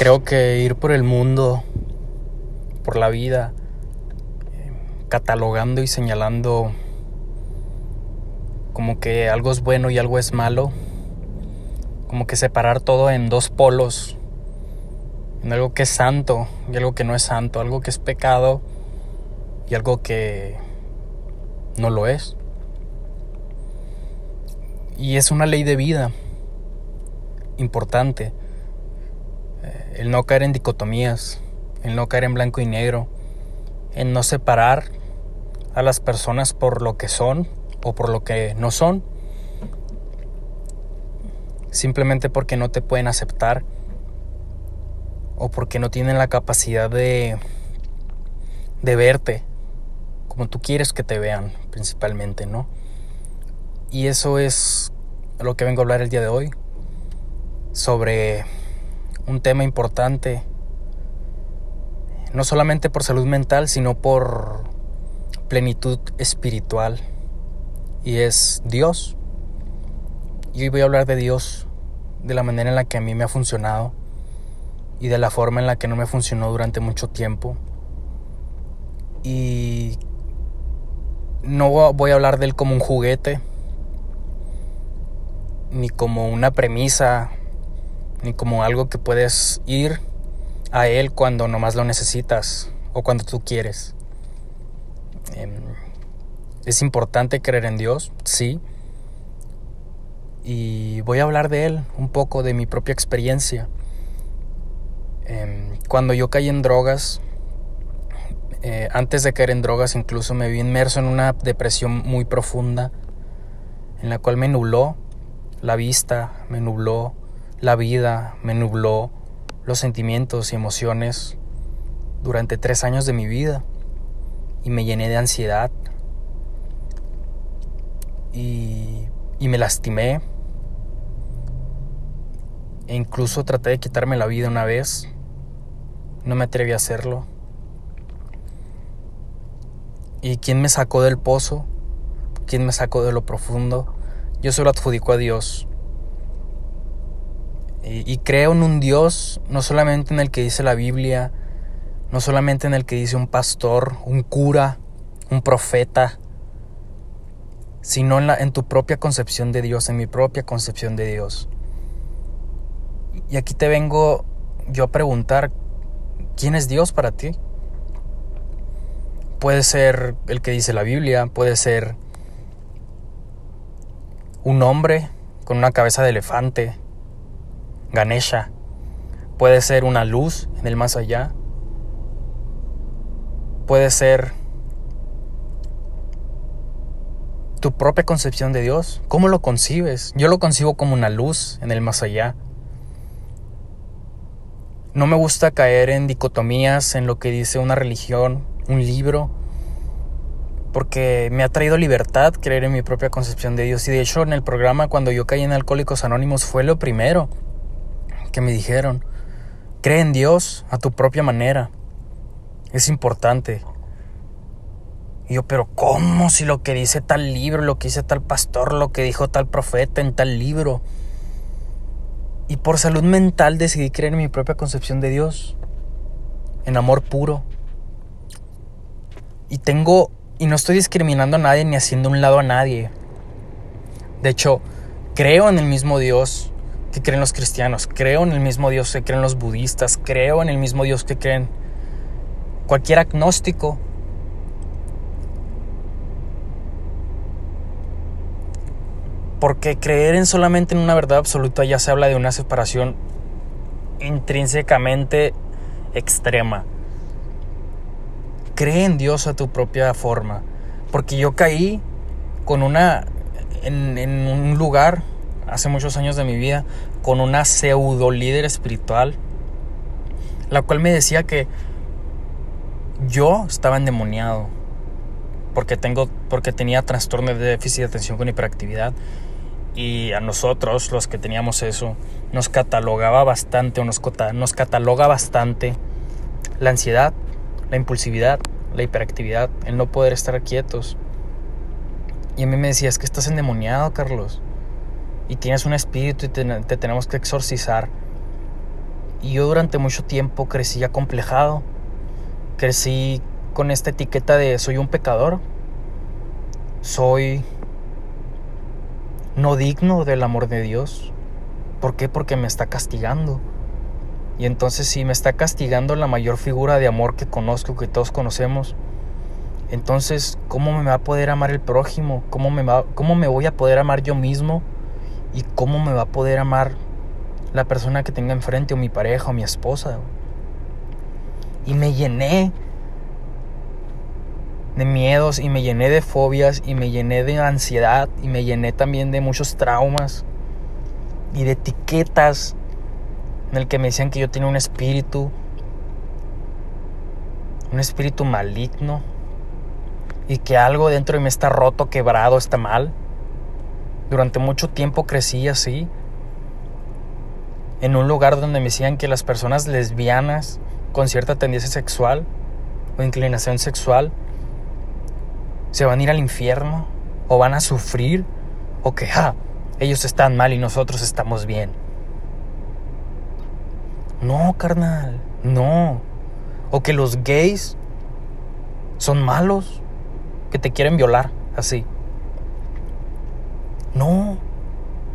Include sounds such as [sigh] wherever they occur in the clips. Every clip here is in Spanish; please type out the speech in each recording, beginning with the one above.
creo que ir por el mundo, por la vida, catalogando y señalando como que algo es bueno y algo es malo, como que separar todo en dos polos, en algo que es santo y algo que no es santo, algo que es pecado y algo que no lo es. Y es una ley de vida importante. El no caer en dicotomías, el no caer en blanco y negro, en no separar a las personas por lo que son o por lo que no son. Simplemente porque no te pueden aceptar o porque no tienen la capacidad de, de verte como tú quieres que te vean, principalmente, ¿no? Y eso es lo que vengo a hablar el día de hoy, sobre un tema importante, no solamente por salud mental, sino por plenitud espiritual, y es Dios. Y hoy voy a hablar de Dios, de la manera en la que a mí me ha funcionado y de la forma en la que no me funcionó durante mucho tiempo. Y no voy a hablar de él como un juguete, ni como una premisa, ni como algo que puedes ir a él cuando nomás lo necesitas o cuando tú quieres. Em, es importante creer en Dios, sí. Y voy a hablar de él, un poco de mi propia experiencia. Em, cuando yo caí en drogas, eh, antes de caer en drogas incluso me vi inmerso en una depresión muy profunda, en la cual me nubló la vista, me nubló la vida, me nubló los sentimientos y emociones durante tres años de mi vida y me llené de ansiedad y, y me lastimé e incluso traté de quitarme la vida una vez, no me atreví a hacerlo ¿Y quién me sacó del pozo? ¿Quién me sacó de lo profundo? Yo se lo adjudico a Dios. Y, creo en un Dios, no solamente en el que dice la Biblia, no solamente en el que dice un pastor, un cura, un profeta, sino en, la, en tu propia concepción de Dios, en mi propia concepción de Dios. Y aquí te vengo yo a preguntar, ¿quién es Dios para ti? Puede ser el que dice la Biblia, puede ser un hombre con una cabeza de elefante, Ganesha, puede ser una luz en el más allá, puede ser tu propia concepción de Dios. ¿Cómo lo concibes? Yo lo concibo como una luz en el más allá. No me gusta caer en dicotomías en lo que dice una religión un libro, porque me ha traído libertad creer en mi propia concepción de Dios. Y de hecho en el programa cuando yo caí en Alcohólicos Anónimos fue lo primero que me dijeron. Cree en Dios a tu propia manera. Es importante. Y yo, pero ¿cómo si lo que dice tal libro, lo que dice tal pastor, lo que dijo tal profeta en tal libro? Y por salud mental decidí creer en mi propia concepción de Dios. En amor puro. Y tengo, y no estoy discriminando a nadie ni haciendo un lado a nadie. De hecho, creo en el mismo Dios que creen los cristianos, creo en el mismo Dios que creen los budistas, creo en el mismo Dios que creen cualquier agnóstico. Porque creer en solamente en una verdad absoluta ya se habla de una separación intrínsecamente extrema cree en Dios a tu propia forma. Porque yo caí con una, en, en un lugar, hace muchos años de mi vida, con una pseudo líder espiritual, la cual me decía que yo estaba endemoniado porque tengo porque tenía trastorno de déficit de atención con hiperactividad y a nosotros los que teníamos eso nos catalogaba bastante o nos, nos cataloga bastante la ansiedad la impulsividad, la hiperactividad, el no poder estar quietos. Y a mí me decía, es que estás endemoniado, Carlos. Y tienes un espíritu y te, tenemos que exorcizar. Y yo durante mucho tiempo crecí acomplejado. Crecí con esta etiqueta de soy un pecador. Soy no digno del amor de Dios. ¿Por qué? Porque me está castigando. Y entonces si me está castigando la mayor figura de amor que conozco, que todos conocemos, entonces ¿cómo me va a poder amar el prójimo? ¿Cómo me, va, cómo me voy a poder amar yo mismo? ¿Y cómo me va a poder amar la persona que tenga enfrente o mi pareja o mi esposa? Y me llené de miedos y me llené de fobias y me llené de ansiedad y me llené también de muchos traumas y de etiquetas en el que me decían que yo tenía un espíritu, un espíritu maligno y que algo dentro de mí está roto, quebrado, está mal. Durante mucho tiempo crecí así, en un lugar donde me decían que las personas lesbianas con cierta tendencia sexual o inclinación sexual se van a ir al infierno o van a sufrir o que ellos están mal y nosotros estamos bien. No, carnal, no. O que los gays son malos, que te quieren violar, así. No.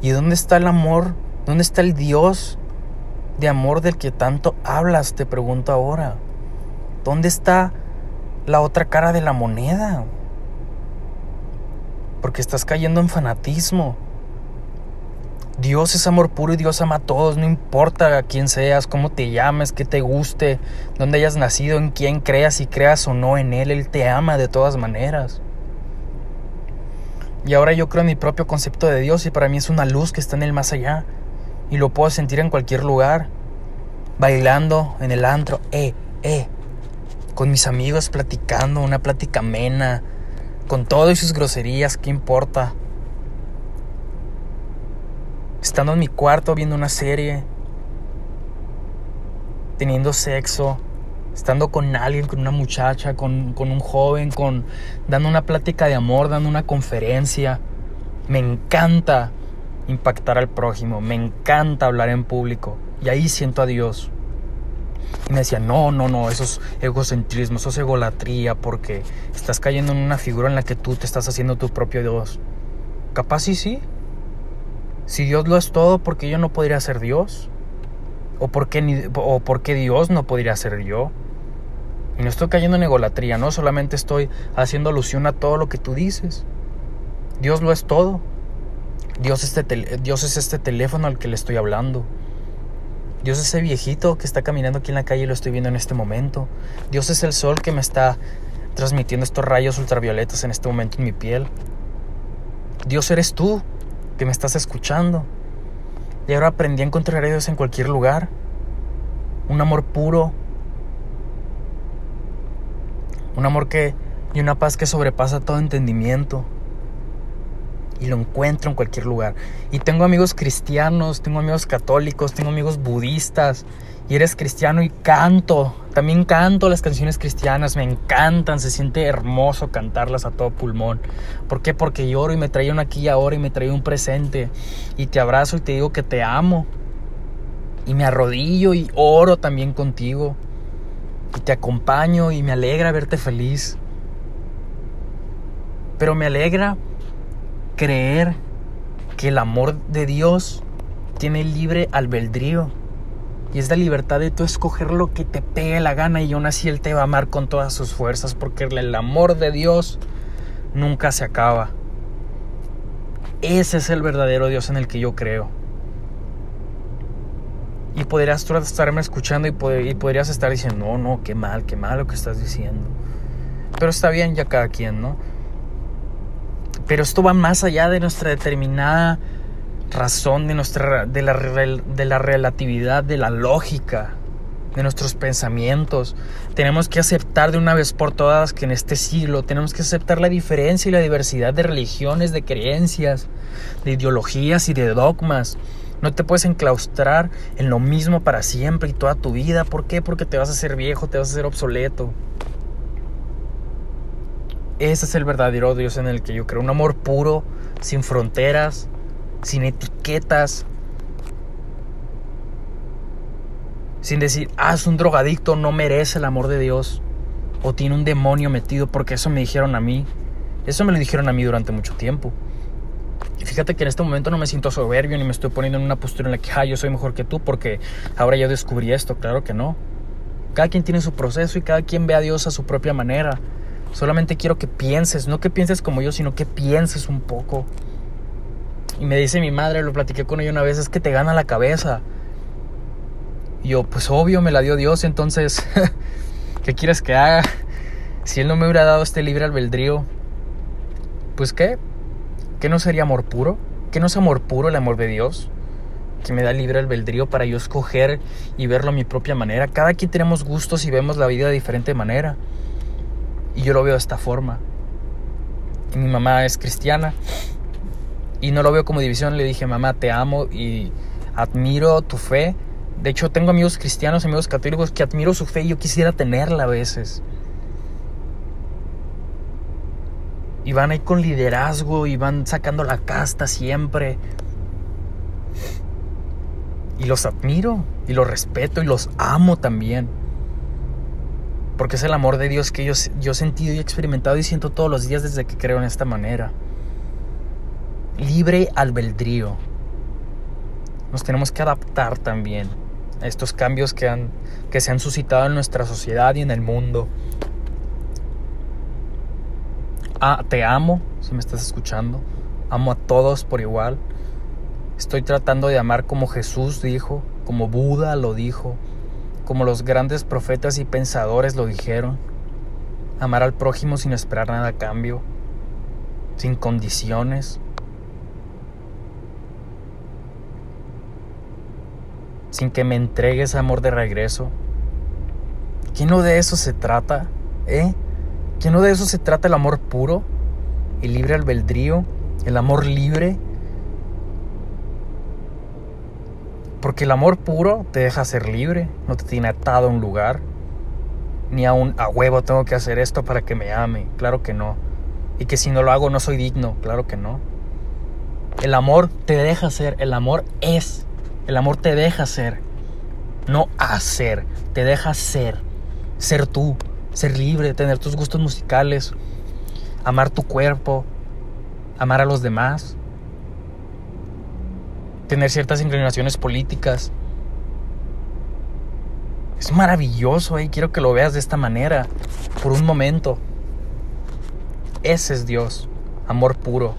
¿Y dónde está el amor? ¿Dónde está el Dios de amor del que tanto hablas? Te pregunto ahora. ¿Dónde está la otra cara de la moneda? Porque estás cayendo en fanatismo. Dios es amor puro y Dios ama a todos, no importa quién seas, cómo te llames, qué te guste, dónde hayas nacido, en quién creas, y creas o no en Él, Él te ama de todas maneras. Y ahora yo creo en mi propio concepto de Dios y para mí es una luz que está en el más allá y lo puedo sentir en cualquier lugar, bailando en el antro, eh, eh, con mis amigos platicando, una plática amena, con todo y sus groserías, ¿qué importa? estando en mi cuarto viendo una serie, teniendo sexo, estando con alguien, con una muchacha, con, un joven, con dando una plática de amor, dando una conferencia. Me encanta impactar al prójimo, me encanta hablar en público. Y ahí siento a Dios. Y me decía, no, no, no, eso es egocentrismo, eso es egolatría, porque estás cayendo en una figura en la que tú te estás haciendo tu propio Dios. Capaz sí, sí, si Dios lo es todo, ¿por qué yo no podría ser Dios? ¿O por o por qué Dios no podría ser yo? Y no estoy cayendo en egolatría, no solamente estoy haciendo alusión a todo lo que tú dices. Dios lo es todo. Dios, este Dios es este teléfono al que le estoy hablando. Dios es ese viejito que está caminando aquí en la calle y lo estoy viendo en este momento. Dios es el sol que me está transmitiendo estos rayos ultravioletas en este momento en mi piel. Dios eres tú que me estás escuchando. Y ahora aprendí a encontrar a Dios en cualquier lugar. Un amor puro. Un amor que y una paz que sobrepasa todo entendimiento. Y lo encuentro en cualquier lugar. Y tengo amigos cristianos, tengo amigos católicos, tengo amigos budistas, y eres cristiano y canto. También canto las canciones cristianas, me encantan, se siente hermoso cantarlas a todo pulmón. ¿Por qué? Porque lloro y me trae aquí ahora y me trae un presente. Y te abrazo y te digo que te amo. Y me arrodillo y oro también contigo. Y te acompaño y me alegra verte feliz. Pero me alegra creer que el amor de Dios tiene libre albedrío y es la libertad de tú escoger lo que te pegue la gana y aún así Él te va a amar con todas sus fuerzas porque el amor de Dios nunca se acaba. Ese es el verdadero Dios en el que yo creo. Y podrías tú estarme escuchando y, podrías estar diciendo, no, no, qué mal, qué mal lo que estás diciendo. Pero está bien ya cada quien, ¿no? Pero esto va más allá de nuestra determinada razón de, nuestra, de, la, de la relatividad, de la lógica, de nuestros pensamientos. Tenemos que aceptar de una vez por todas que en este siglo tenemos que aceptar la diferencia y la diversidad de religiones, de creencias, de ideologías y de dogmas. No te puedes enclaustrar en lo mismo para siempre y toda tu vida. ¿Por qué? Porque te vas a hacer viejo, te vas a hacer obsoleto. Ese es el verdadero Dios en el que yo creo. Un amor puro, sin fronteras, sin etiquetas. Sin decir, ah, es un drogadicto, no merece el amor de Dios. O tiene un demonio metido, porque eso me dijeron a mí. Eso me lo dijeron a mí durante mucho tiempo. Fíjate que en este momento no me siento soberbio ni me estoy poniendo en una postura en la que, ah, yo soy mejor que tú porque ahora yo descubrí esto. Claro que no. Cada quien tiene su proceso y cada quien ve a Dios a su propia manera. Solamente quiero que pienses, no que pienses como yo, sino que pienses un poco. Y me dice mi madre, lo platiqué con ella una vez, es que te gana la cabeza. Y yo, pues obvio, me la dio Dios, entonces, [laughs] ¿qué quieres que haga? Si Él no me hubiera dado este libre albedrío, pues qué, ¿qué no sería amor puro? ¿Qué no es amor puro el amor de Dios? que me da libre albedrío para yo escoger y verlo a mi propia manera. Cada quien tenemos gustos y vemos la vida de diferente manera. Y yo lo veo de esta forma. Y mi mamá es cristiana y no lo veo como división. Le dije, mamá, te amo y admiro tu fe. De hecho, tengo amigos cristianos, amigos católicos que admiro su fe y yo quisiera tenerla a veces. Y van ahí con liderazgo y van sacando la casta siempre y los admiro y los respeto y los amo también. Porque es el amor de Dios que yo, yo he sentido y experimentado y siento todos los días desde que creo en esta manera. Libre albedrío. Nos tenemos que adaptar también a estos cambios que, han, que se han suscitado en nuestra sociedad y en el mundo. Ah, te amo, si me estás escuchando. Amo a todos por igual. Estoy tratando de amar como Jesús dijo, como Buda lo dijo, como los grandes profetas y pensadores lo dijeron. Amar al prójimo sin esperar nada a cambio, sin condiciones, sin que me entregues amor de regreso. ¿Que no de eso se trata? ¿Eh? ¿Que no de eso se trata el amor puro? ¿El libre albedrío? ¿El amor libre? Porque el amor puro te deja ser libre, no te tiene atado a un lugar, ni a un a huevo tengo que hacer esto para que me ame, claro que no. Y que si no lo hago no soy digno, claro que no. El amor te deja ser, el amor es, el amor te deja ser, no hacer, te deja ser, ser tú, ser libre, tener tus gustos musicales, amar tu cuerpo, amar a los demás, tener ciertas inclinaciones políticas. Es maravilloso, y quiero que lo veas de esta manera, por un momento. Ese es Dios, amor puro.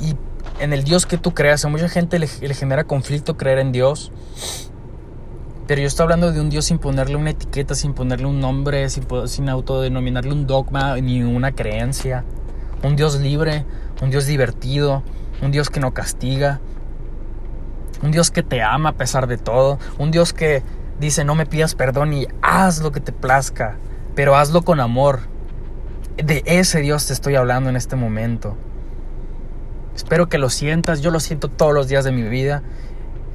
Y en el Dios que tú creas, a mucha gente le, genera conflicto creer en Dios. Pero yo estoy hablando de un Dios sin ponerle una etiqueta, sin ponerle un nombre, sin, sin autodenominarle un dogma ni una creencia. Un Dios libre, un Dios divertido, un Dios que no castiga, un Dios que te ama a pesar de todo, un Dios que dice no me pidas perdón y haz lo que te plazca, pero hazlo con amor. De ese Dios te estoy hablando en este momento. Espero que lo sientas, yo lo siento todos los días de mi vida,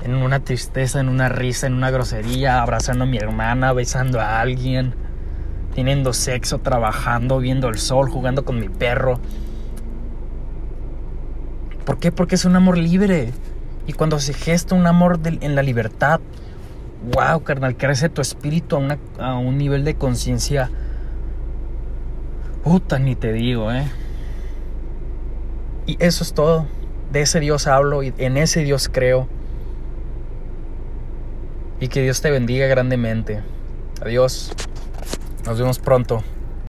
en una tristeza, en una risa, en una grosería, abrazando a mi hermana, besando a alguien, teniendo sexo, trabajando, viendo el sol, jugando con mi perro. ¿Por qué? Porque es un amor libre. Y cuando se gesta un amor en la libertad, wow, carnal, crece tu espíritu a, a un nivel de conciencia. Puta, ni te digo, ¿eh? Y eso es todo. De ese Dios hablo y en ese Dios creo. Y que Dios te bendiga grandemente. Adiós. Nos vemos pronto.